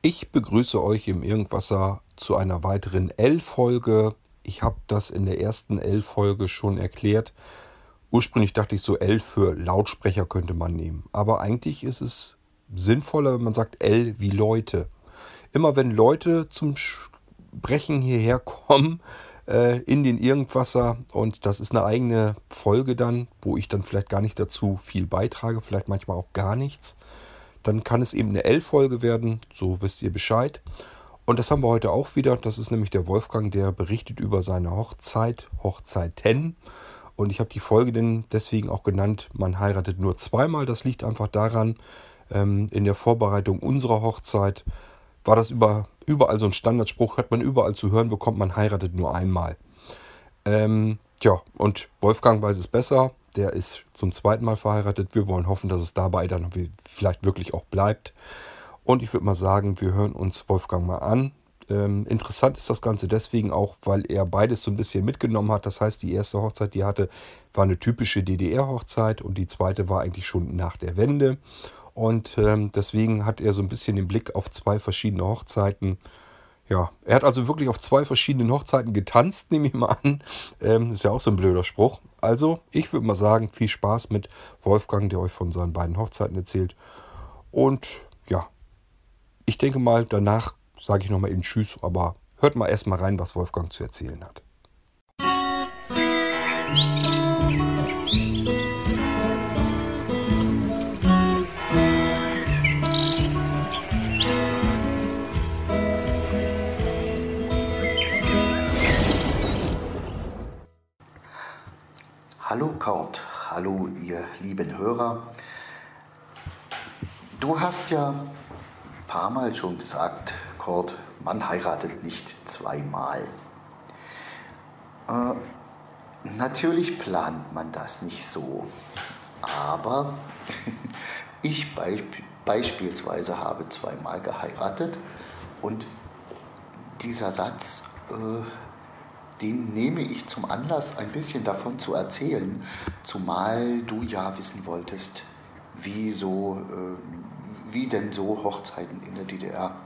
Ich begrüße euch im Irgendwasser zu einer weiteren L-Folge. Ich habe das in der ersten L-Folge schon erklärt. Ursprünglich dachte ich so L für Lautsprecher könnte man nehmen. Aber eigentlich ist es sinnvoller, wenn man sagt L wie Leute. Immer wenn Leute zum Sprechen hierher kommen äh, in den Irgendwasser und das ist eine eigene Folge dann, wo ich dann vielleicht gar nicht dazu viel beitrage, vielleicht manchmal auch gar nichts dann kann es eben eine L-Folge werden, so wisst ihr Bescheid. Und das haben wir heute auch wieder. Das ist nämlich der Wolfgang, der berichtet über seine Hochzeit, Hochzeiten. Und ich habe die Folge denn deswegen auch genannt, man heiratet nur zweimal. Das liegt einfach daran, ähm, in der Vorbereitung unserer Hochzeit war das über, überall so ein Standardspruch, hat man überall zu hören bekommt, man heiratet nur einmal. Ähm, tja, und Wolfgang weiß es besser der ist zum zweiten Mal verheiratet. Wir wollen hoffen, dass es dabei dann vielleicht wirklich auch bleibt. Und ich würde mal sagen, wir hören uns Wolfgang mal an. Ähm, interessant ist das Ganze deswegen auch, weil er beides so ein bisschen mitgenommen hat. Das heißt, die erste Hochzeit, die er hatte, war eine typische DDR-Hochzeit und die zweite war eigentlich schon nach der Wende. Und ähm, deswegen hat er so ein bisschen den Blick auf zwei verschiedene Hochzeiten ja, er hat also wirklich auf zwei verschiedenen Hochzeiten getanzt, nehme ich mal an. Ähm, ist ja auch so ein blöder Spruch. Also, ich würde mal sagen, viel Spaß mit Wolfgang, der euch von seinen beiden Hochzeiten erzählt. Und ja, ich denke mal, danach sage ich nochmal eben Tschüss, aber hört mal erstmal rein, was Wolfgang zu erzählen hat. Hallo Kurt, hallo ihr lieben Hörer. Du hast ja ein paar Mal schon gesagt, Kurt, man heiratet nicht zweimal. Äh, natürlich plant man das nicht so, aber ich beisp beispielsweise habe zweimal geheiratet und dieser Satz äh, den nehme ich zum Anlass, ein bisschen davon zu erzählen, zumal du ja wissen wolltest, wie, so, äh, wie denn so Hochzeiten in der DDR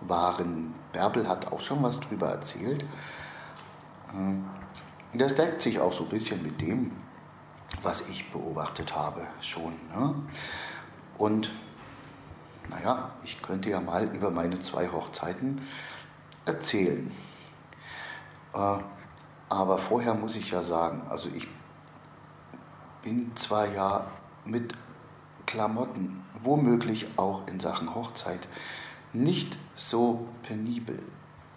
waren. Bärbel hat auch schon was drüber erzählt. Äh, das deckt sich auch so ein bisschen mit dem, was ich beobachtet habe schon. Ne? Und naja, ich könnte ja mal über meine zwei Hochzeiten erzählen. Äh, aber vorher muss ich ja sagen, also ich bin zwar ja mit Klamotten, womöglich auch in Sachen Hochzeit, nicht so penibel.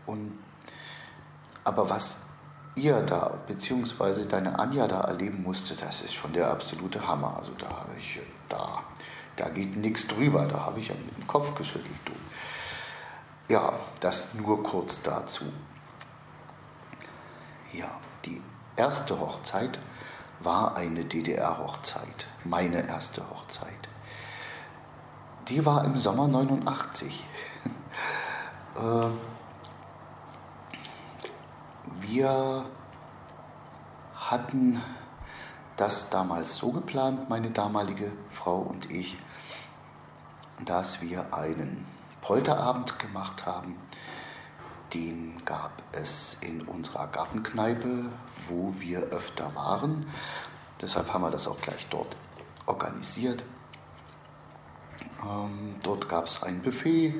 Und, aber was ihr da, beziehungsweise deine Anja da erleben musste, das ist schon der absolute Hammer. Also da habe ich, da, da geht nichts drüber, da habe ich ja mit dem Kopf geschüttelt. Du. Ja, das nur kurz dazu. Ja, die erste Hochzeit war eine DDR-Hochzeit, meine erste Hochzeit. Die war im Sommer 89. Äh, wir hatten das damals so geplant, meine damalige Frau und ich, dass wir einen Polterabend gemacht haben den gab es in unserer Gartenkneipe, wo wir öfter waren. Deshalb haben wir das auch gleich dort organisiert. Ähm, dort gab es ein Buffet.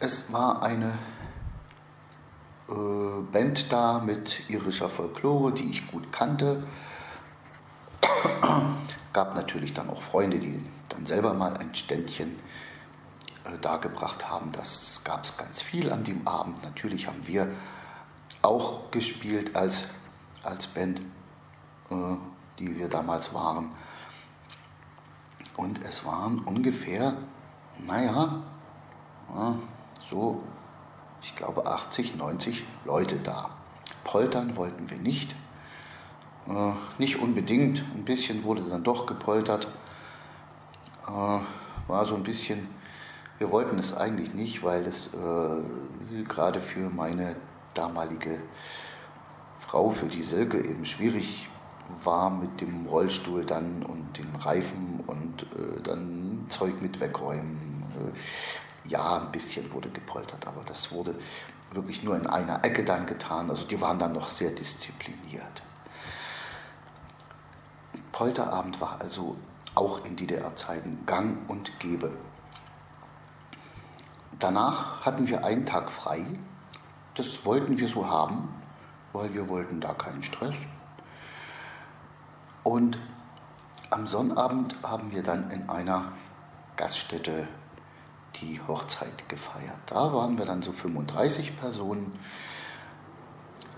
Es war eine äh, Band da mit irischer Folklore, die ich gut kannte. gab natürlich dann auch Freunde, die dann selber mal ein Ständchen dargebracht haben. Das gab es ganz viel an dem Abend. Natürlich haben wir auch gespielt als, als Band, äh, die wir damals waren. Und es waren ungefähr, naja, so, ich glaube 80, 90 Leute da. Poltern wollten wir nicht. Äh, nicht unbedingt, ein bisschen wurde dann doch gepoltert. war so ein bisschen wir wollten es eigentlich nicht, weil es äh, gerade für meine damalige Frau, für die Silke, eben schwierig war mit dem Rollstuhl dann und den Reifen und äh, dann Zeug mit wegräumen. ja, ein bisschen wurde gepoltert, aber das wurde wirklich nur in einer Ecke dann getan. Also die waren dann noch sehr diszipliniert. Polterabend war also auch in DDR-Zeiten gang und gäbe. Danach hatten wir einen Tag frei. Das wollten wir so haben, weil wir wollten da keinen Stress. Und am Sonnabend haben wir dann in einer Gaststätte die Hochzeit gefeiert. Da waren wir dann so 35 Personen.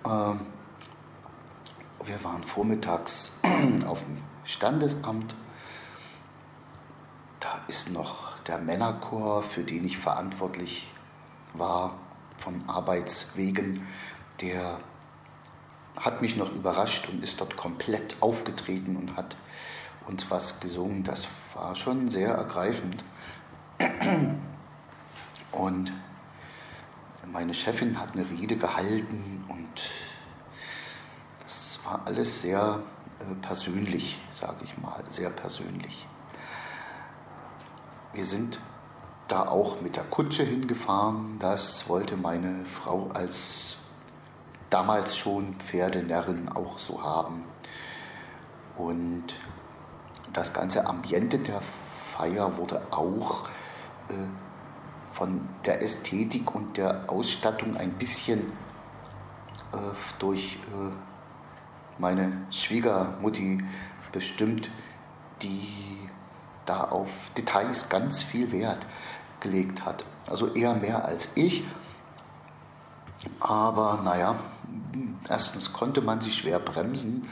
Ähm, wir waren vormittags auf dem Standesamt. Da ist noch der Männerchor, für den ich verantwortlich war, von Arbeitswegen, der hat mich noch überrascht und ist dort komplett aufgetreten und hat uns was gesungen. Das war schon sehr ergreifend. Und meine Chefin hat eine Rede gehalten und das war alles sehr äh, persönlich, sage ich mal, sehr persönlich. Wir sind da auch mit der Kutsche hingefahren. Das wollte meine Frau als damals schon Pferdenärrin auch so haben. Und das ganze Ambiente der Feier wurde auch äh, von der Ästhetik und der Ausstattung ein bisschen äh, durch äh, meine Schwiegermutti bestimmt, die da auf Details ganz viel Wert gelegt hat. Also eher mehr als ich. Aber naja, erstens konnte man sich schwer bremsen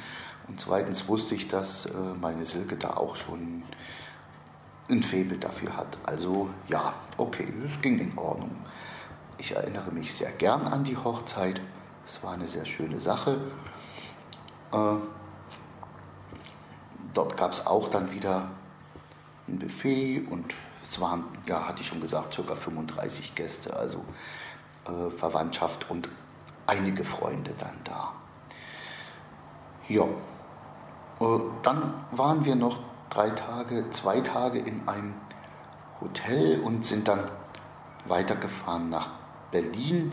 und zweitens wusste ich, dass äh, meine Silke da auch schon ein Faible dafür hat. Also ja, okay, es ging in Ordnung. Ich erinnere mich sehr gern an die Hochzeit. Es war eine sehr schöne Sache. Äh, dort gab es auch dann wieder ein Buffet und es waren, ja, hatte ich schon gesagt, ca. 35 Gäste, also äh, Verwandtschaft und einige Freunde dann da. Ja, äh, dann waren wir noch drei Tage, zwei Tage in einem Hotel und sind dann weitergefahren nach Berlin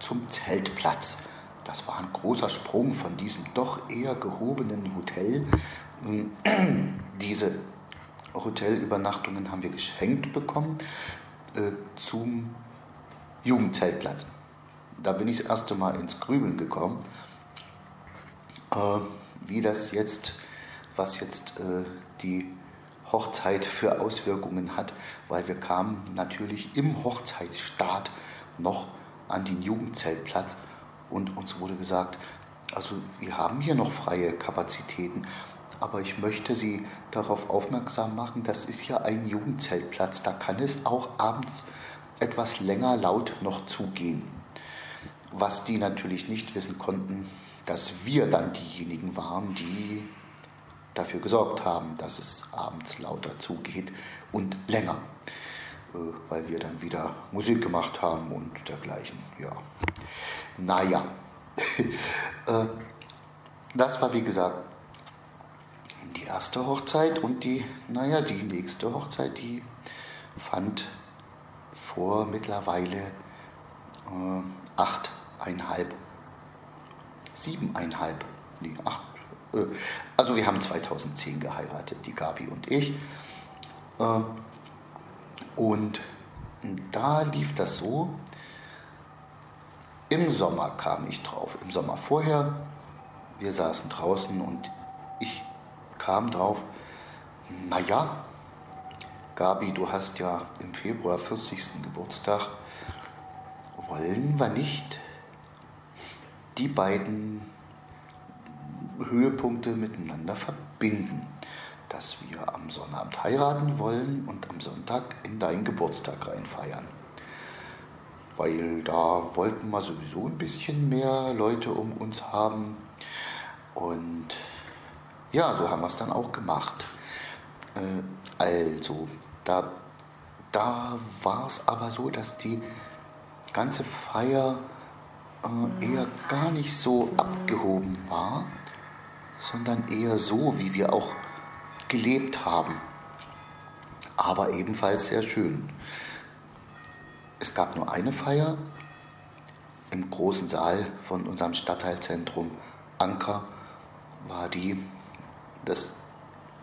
zum Zeltplatz. Das war ein großer Sprung von diesem doch eher gehobenen Hotel. Diese Hotelübernachtungen haben wir geschenkt bekommen äh, zum Jugendzeltplatz. Da bin ich das erste Mal ins Grübeln gekommen, äh, wie das jetzt was jetzt äh, die Hochzeit für Auswirkungen hat, weil wir kamen natürlich im Hochzeitsstaat noch an den Jugendzeltplatz und uns wurde gesagt, also wir haben hier noch freie Kapazitäten, aber ich möchte Sie darauf aufmerksam machen, das ist ja ein Jugendzeltplatz, da kann es auch abends etwas länger laut noch zugehen. Was die natürlich nicht wissen konnten, dass wir dann diejenigen waren, die dafür gesorgt haben, dass es abends lauter zugeht und länger, äh, weil wir dann wieder Musik gemacht haben und dergleichen. Ja, naja, äh, das war wie gesagt die erste Hochzeit und die, naja, die nächste Hochzeit, die fand vor mittlerweile äh, achteinhalb, siebeneinhalb, nee, acht, äh, also wir haben 2010 geheiratet, die Gabi und ich. Äh, und da lief das so, im Sommer kam ich drauf, im Sommer vorher, wir saßen draußen und kam drauf, naja, Gabi, du hast ja im Februar 40. Geburtstag, wollen wir nicht die beiden Höhepunkte miteinander verbinden. Dass wir am Sonnabend heiraten wollen und am Sonntag in deinen Geburtstag reinfeiern. Weil da wollten wir sowieso ein bisschen mehr Leute um uns haben. Und ja, so haben wir es dann auch gemacht. Äh, also, da, da war es aber so, dass die ganze Feier äh, eher gar nicht so abgehoben war, sondern eher so, wie wir auch gelebt haben. aber ebenfalls sehr schön. Es gab nur eine Feier im großen Saal von unserem Stadtteilzentrum Anker war die, das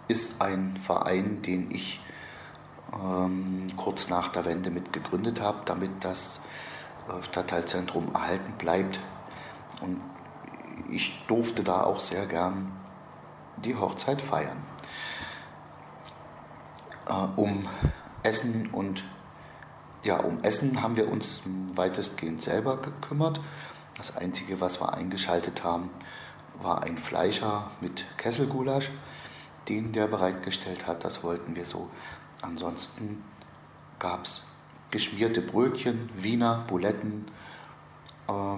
ist ein Verein, den ich ähm, kurz nach der Wende mit gegründet habe, damit das äh, Stadtteilzentrum erhalten bleibt. Und ich durfte da auch sehr gern die Hochzeit feiern. Äh, um Essen und ja, um Essen haben wir uns weitestgehend selber gekümmert. Das Einzige, was wir eingeschaltet haben, war ein Fleischer mit Kesselgulasch, den der bereitgestellt hat. Das wollten wir so. Ansonsten gab es geschmierte Brötchen, Wiener, Buletten, äh,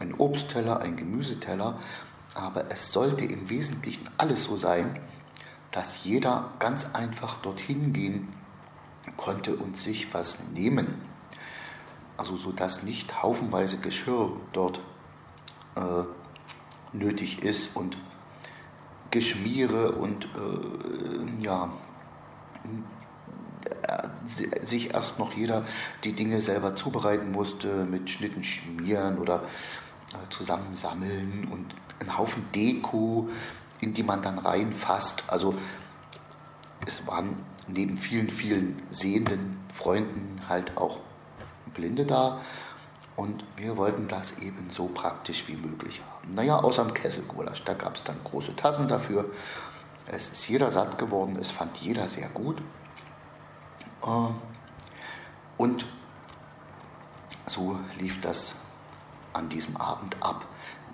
ein Obstteller, ein Gemüseteller. Aber es sollte im Wesentlichen alles so sein, dass jeder ganz einfach dorthin gehen konnte und sich was nehmen. Also so dass nicht haufenweise Geschirr dort äh, nötig ist und Geschmiere und äh, ja, äh, sich erst noch jeder die Dinge selber zubereiten musste, mit Schnitten schmieren oder äh, zusammensammeln und einen Haufen Deko, in die man dann reinfasst. Also es waren neben vielen, vielen sehenden Freunden halt auch Blinde da. Und wir wollten das eben so praktisch wie möglich haben. Naja, außer dem Kesselgulasch, da gab es dann große Tassen dafür. Es ist jeder satt geworden, es fand jeder sehr gut. Äh, und so lief das an diesem Abend ab.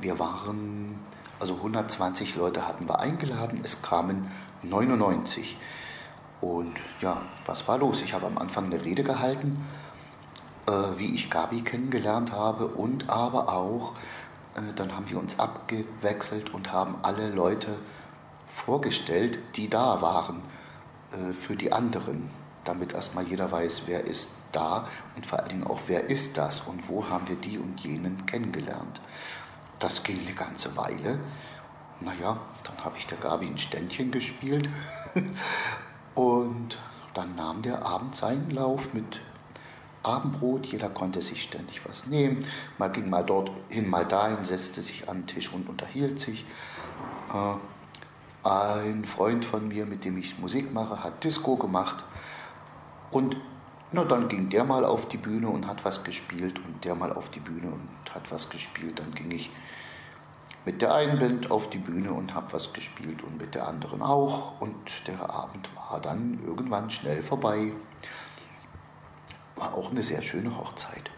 Wir waren, also 120 Leute hatten wir eingeladen, es kamen 99. Und ja, was war los? Ich habe am Anfang eine Rede gehalten, wie ich Gabi kennengelernt habe und aber auch, äh, dann haben wir uns abgewechselt und haben alle Leute vorgestellt, die da waren äh, für die anderen, damit erstmal jeder weiß, wer ist da und vor allen Dingen auch, wer ist das und wo haben wir die und jenen kennengelernt. Das ging eine ganze Weile. Naja, dann habe ich der Gabi ein Ständchen gespielt Und dann nahm der Abend seinen Lauf mit Abendbrot. Jeder konnte sich ständig was nehmen. Man ging mal dorthin, mal dahin, setzte sich an den Tisch und unterhielt sich. Äh, ein Freund von mir, mit dem ich Musik mache, hat Disco gemacht. Und na, dann ging der mal auf die Bühne und hat was gespielt und der mal auf die Bühne und hat was gespielt. Dann ging ich mit der einen Band auf die Bühne und habe was gespielt und mit der anderen auch. Und der Abend war dann irgendwann schnell vorbei. War auch eine sehr schöne Hochzeit.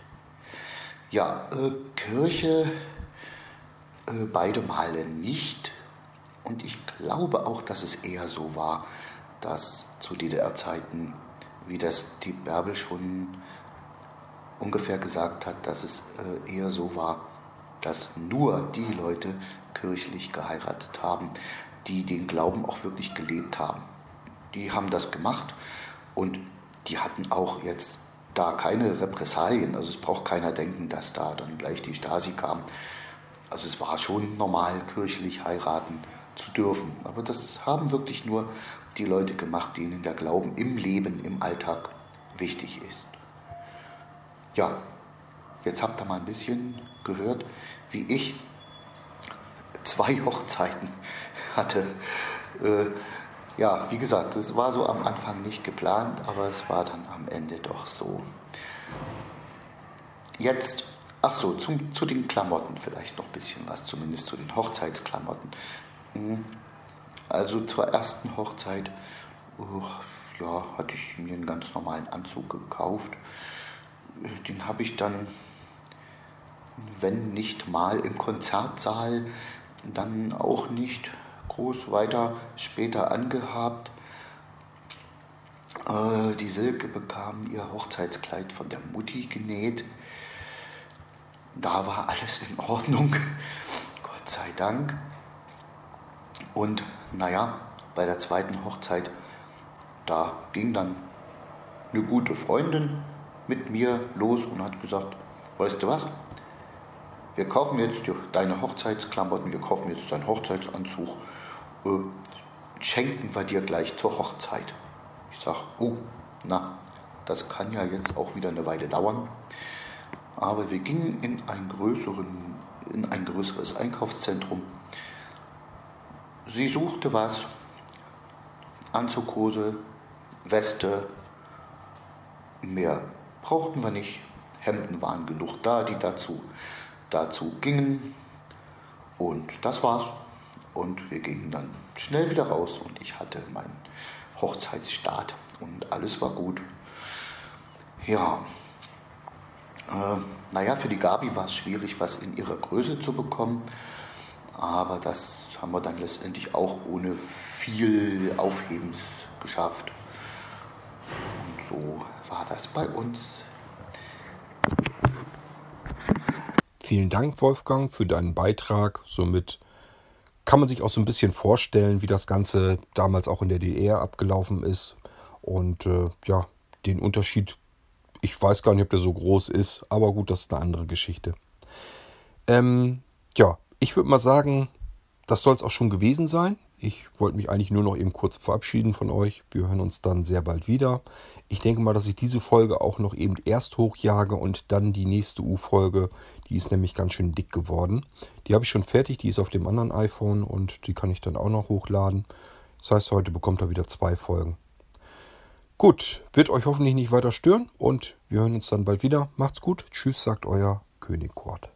Ja, äh, Kirche äh, beide Male nicht. Und ich glaube auch, dass es eher so war, dass zu DDR-Zeiten, wie das die Bärbel schon ungefähr gesagt hat, dass es äh, eher so war, dass nur die Leute kirchlich geheiratet haben, die den Glauben auch wirklich gelebt haben. Die haben das gemacht und die hatten auch jetzt da keine Repressalien. Also es braucht keiner denken, dass da dann gleich die Stasi kam. Also es war schon normal, kirchlich heiraten zu dürfen. Aber das haben wirklich nur die Leute gemacht, denen der Glauben im Leben, im Alltag wichtig ist. Ja, jetzt habt ihr mal ein bisschen gehört, wie ich zwei Hochzeiten hatte. Äh, ja, wie gesagt, das war so am Anfang nicht geplant, aber es war dann am Ende doch so. Jetzt, ach so, zum, zu den Klamotten vielleicht noch ein bisschen was, zumindest zu den Hochzeitsklamotten. Hm, also zur ersten Hochzeit, ja, hatte ich mir einen ganz normalen Anzug gekauft. Den habe ich dann wenn nicht mal im Konzertsaal, dann auch nicht groß weiter später angehabt. Äh, die Silke bekam ihr Hochzeitskleid von der Mutti genäht. Da war alles in Ordnung, Gott sei Dank. Und naja, bei der zweiten Hochzeit, da ging dann eine gute Freundin mit mir los und hat gesagt, weißt du was, wir kaufen jetzt deine Hochzeitsklamotten, wir kaufen jetzt deinen Hochzeitsanzug, schenken wir dir gleich zur Hochzeit. Ich sage, oh, na, das kann ja jetzt auch wieder eine Weile dauern. Aber wir gingen in ein, größeren, in ein größeres Einkaufszentrum. Sie suchte was, Anzughose, Weste, mehr brauchten wir nicht. Hemden waren genug da, die dazu, dazu gingen. Und das war's. Und wir gingen dann schnell wieder raus und ich hatte meinen Hochzeitsstart und alles war gut. Ja, äh, naja, für die Gabi war es schwierig, was in ihrer Größe zu bekommen, aber das haben wir dann letztendlich auch ohne viel Aufhebens geschafft. Und so war das bei uns. Vielen Dank, Wolfgang, für deinen Beitrag. Somit kann man sich auch so ein bisschen vorstellen, wie das Ganze damals auch in der DDR abgelaufen ist. Und äh, ja, den Unterschied, ich weiß gar nicht, ob der so groß ist, aber gut, das ist eine andere Geschichte. Ähm, ja, ich würde mal sagen, das soll es auch schon gewesen sein. Ich wollte mich eigentlich nur noch eben kurz verabschieden von euch. Wir hören uns dann sehr bald wieder. Ich denke mal, dass ich diese Folge auch noch eben erst hochjage und dann die nächste U-Folge. Die ist nämlich ganz schön dick geworden. Die habe ich schon fertig, die ist auf dem anderen iPhone und die kann ich dann auch noch hochladen. Das heißt, heute bekommt er wieder zwei Folgen. Gut, wird euch hoffentlich nicht weiter stören und wir hören uns dann bald wieder. Macht's gut. Tschüss, sagt euer König Kurt.